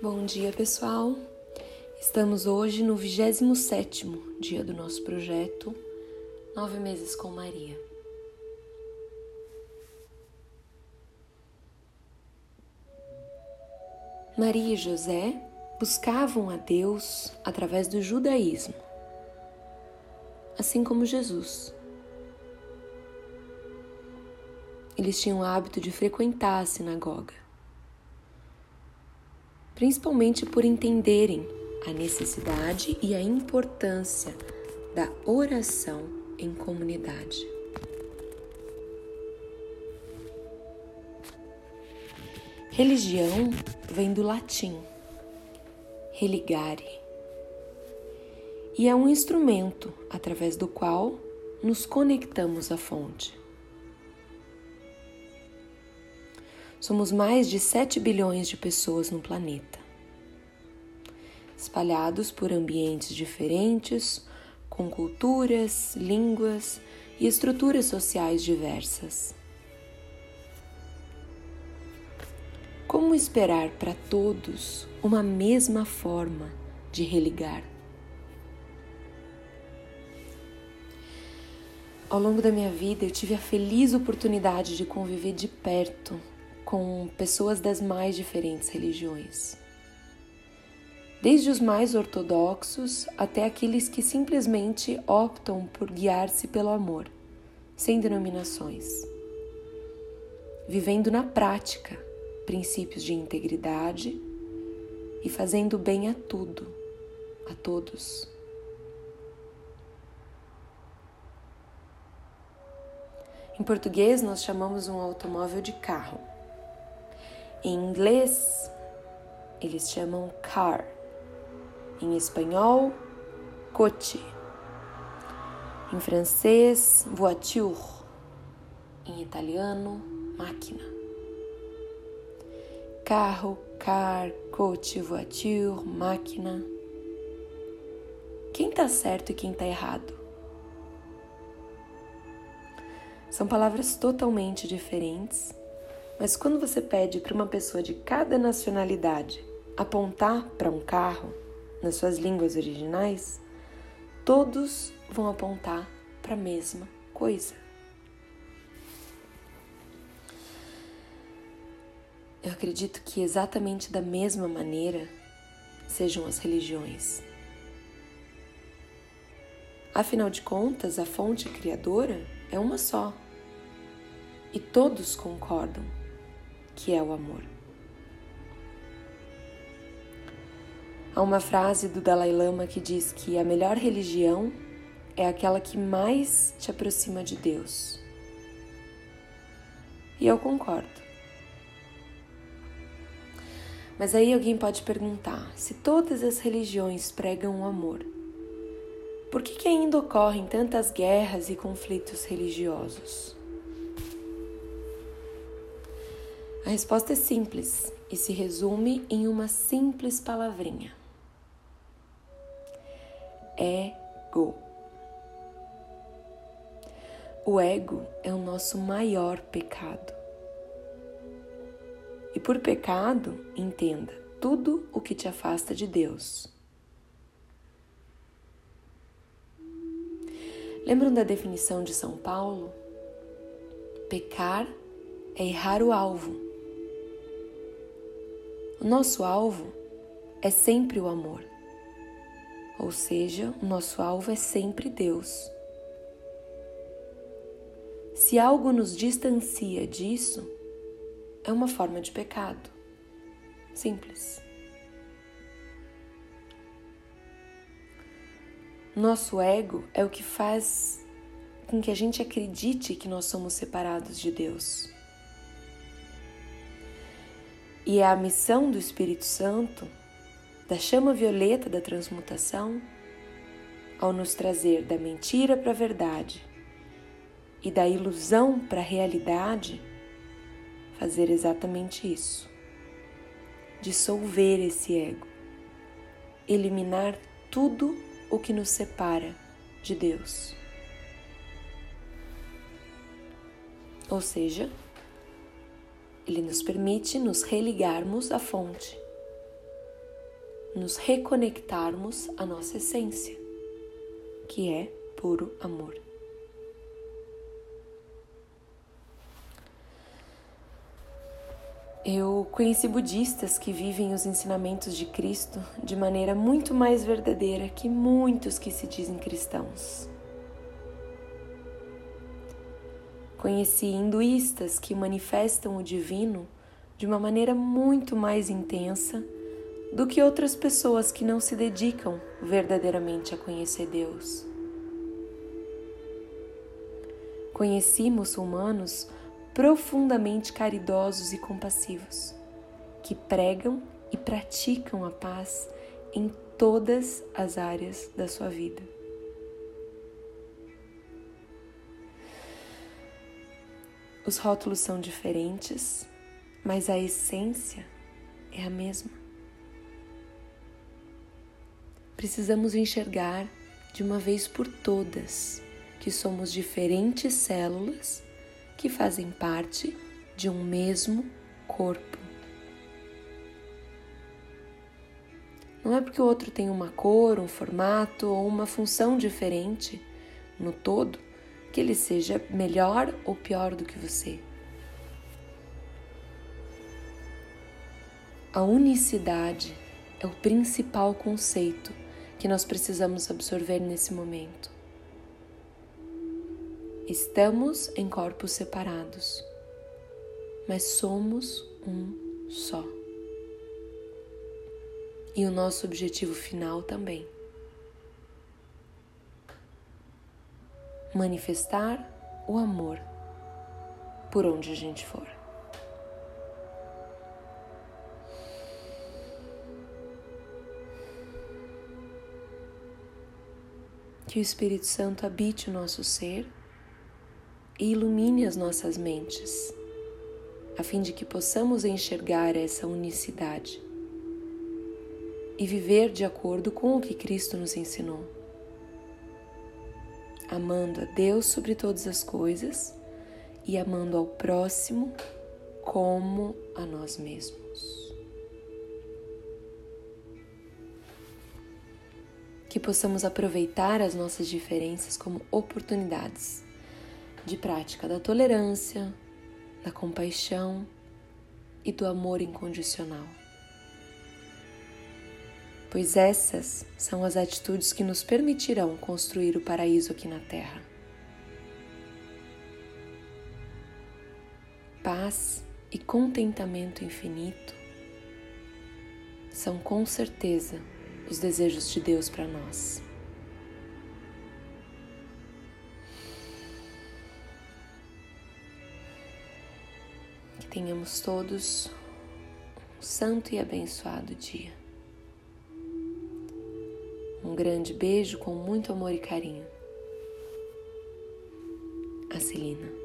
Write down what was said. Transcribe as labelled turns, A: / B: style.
A: Bom dia, pessoal. Estamos hoje no 27º dia do nosso projeto Nove Meses com Maria. Maria e José buscavam a Deus através do judaísmo, assim como Jesus. Eles tinham o hábito de frequentar a sinagoga principalmente por entenderem a necessidade e a importância da oração em comunidade. Religião vem do latim religare e é um instrumento através do qual nos conectamos à fonte. Somos mais de 7 bilhões de pessoas no planeta, espalhados por ambientes diferentes, com culturas, línguas e estruturas sociais diversas. Como esperar para todos uma mesma forma de religar? Ao longo da minha vida, eu tive a feliz oportunidade de conviver de perto com pessoas das mais diferentes religiões. Desde os mais ortodoxos até aqueles que simplesmente optam por guiar-se pelo amor, sem denominações. Vivendo na prática princípios de integridade e fazendo bem a tudo, a todos. Em português, nós chamamos um automóvel de carro. Em inglês, eles chamam car. Em espanhol, coche. Em francês, voiture. Em italiano, máquina. Carro, car, coche, voiture, máquina. Quem está certo e quem está errado? São palavras totalmente diferentes mas quando você pede para uma pessoa de cada nacionalidade apontar para um carro nas suas línguas originais, todos vão apontar para a mesma coisa. Eu acredito que exatamente da mesma maneira sejam as religiões. Afinal de contas, a fonte criadora é uma só. E todos concordam que é o amor. Há uma frase do Dalai Lama que diz que a melhor religião é aquela que mais te aproxima de Deus. E eu concordo. Mas aí alguém pode perguntar: se todas as religiões pregam o amor, por que, que ainda ocorrem tantas guerras e conflitos religiosos? A resposta é simples e se resume em uma simples palavrinha: ego. O ego é o nosso maior pecado. E por pecado, entenda tudo o que te afasta de Deus. Lembram da definição de São Paulo? Pecar é errar o alvo o nosso alvo é sempre o amor, ou seja, o nosso alvo é sempre Deus. Se algo nos distancia disso, é uma forma de pecado. Simples. Nosso ego é o que faz com que a gente acredite que nós somos separados de Deus. E é a missão do Espírito Santo, da chama violeta da transmutação, ao nos trazer da mentira para a verdade e da ilusão para a realidade, fazer exatamente isso. Dissolver esse ego, eliminar tudo o que nos separa de Deus. Ou seja, ele nos permite nos religarmos à fonte, nos reconectarmos à nossa essência, que é puro amor. Eu conheci budistas que vivem os ensinamentos de Cristo de maneira muito mais verdadeira que muitos que se dizem cristãos. Conheci hinduístas que manifestam o divino de uma maneira muito mais intensa do que outras pessoas que não se dedicam verdadeiramente a conhecer Deus. Conheci muçulmanos profundamente caridosos e compassivos, que pregam e praticam a paz em todas as áreas da sua vida. Os rótulos são diferentes, mas a essência é a mesma. Precisamos enxergar de uma vez por todas que somos diferentes células que fazem parte de um mesmo corpo. Não é porque o outro tem uma cor, um formato ou uma função diferente no todo que ele seja melhor ou pior do que você. A unicidade é o principal conceito que nós precisamos absorver nesse momento. Estamos em corpos separados, mas somos um só. E o nosso objetivo final também. Manifestar o amor por onde a gente for. Que o Espírito Santo habite o nosso ser e ilumine as nossas mentes, a fim de que possamos enxergar essa unicidade e viver de acordo com o que Cristo nos ensinou, amando a Deus sobre todas as coisas e amando ao próximo como a nós mesmos. Que possamos aproveitar as nossas diferenças como oportunidades de prática da tolerância, da compaixão e do amor incondicional. Pois essas são as atitudes que nos permitirão construir o paraíso aqui na Terra. Paz e contentamento infinito são com certeza os desejos de Deus para nós. tenhamos todos um santo e abençoado dia. Um grande beijo com muito amor e carinho. A Celina.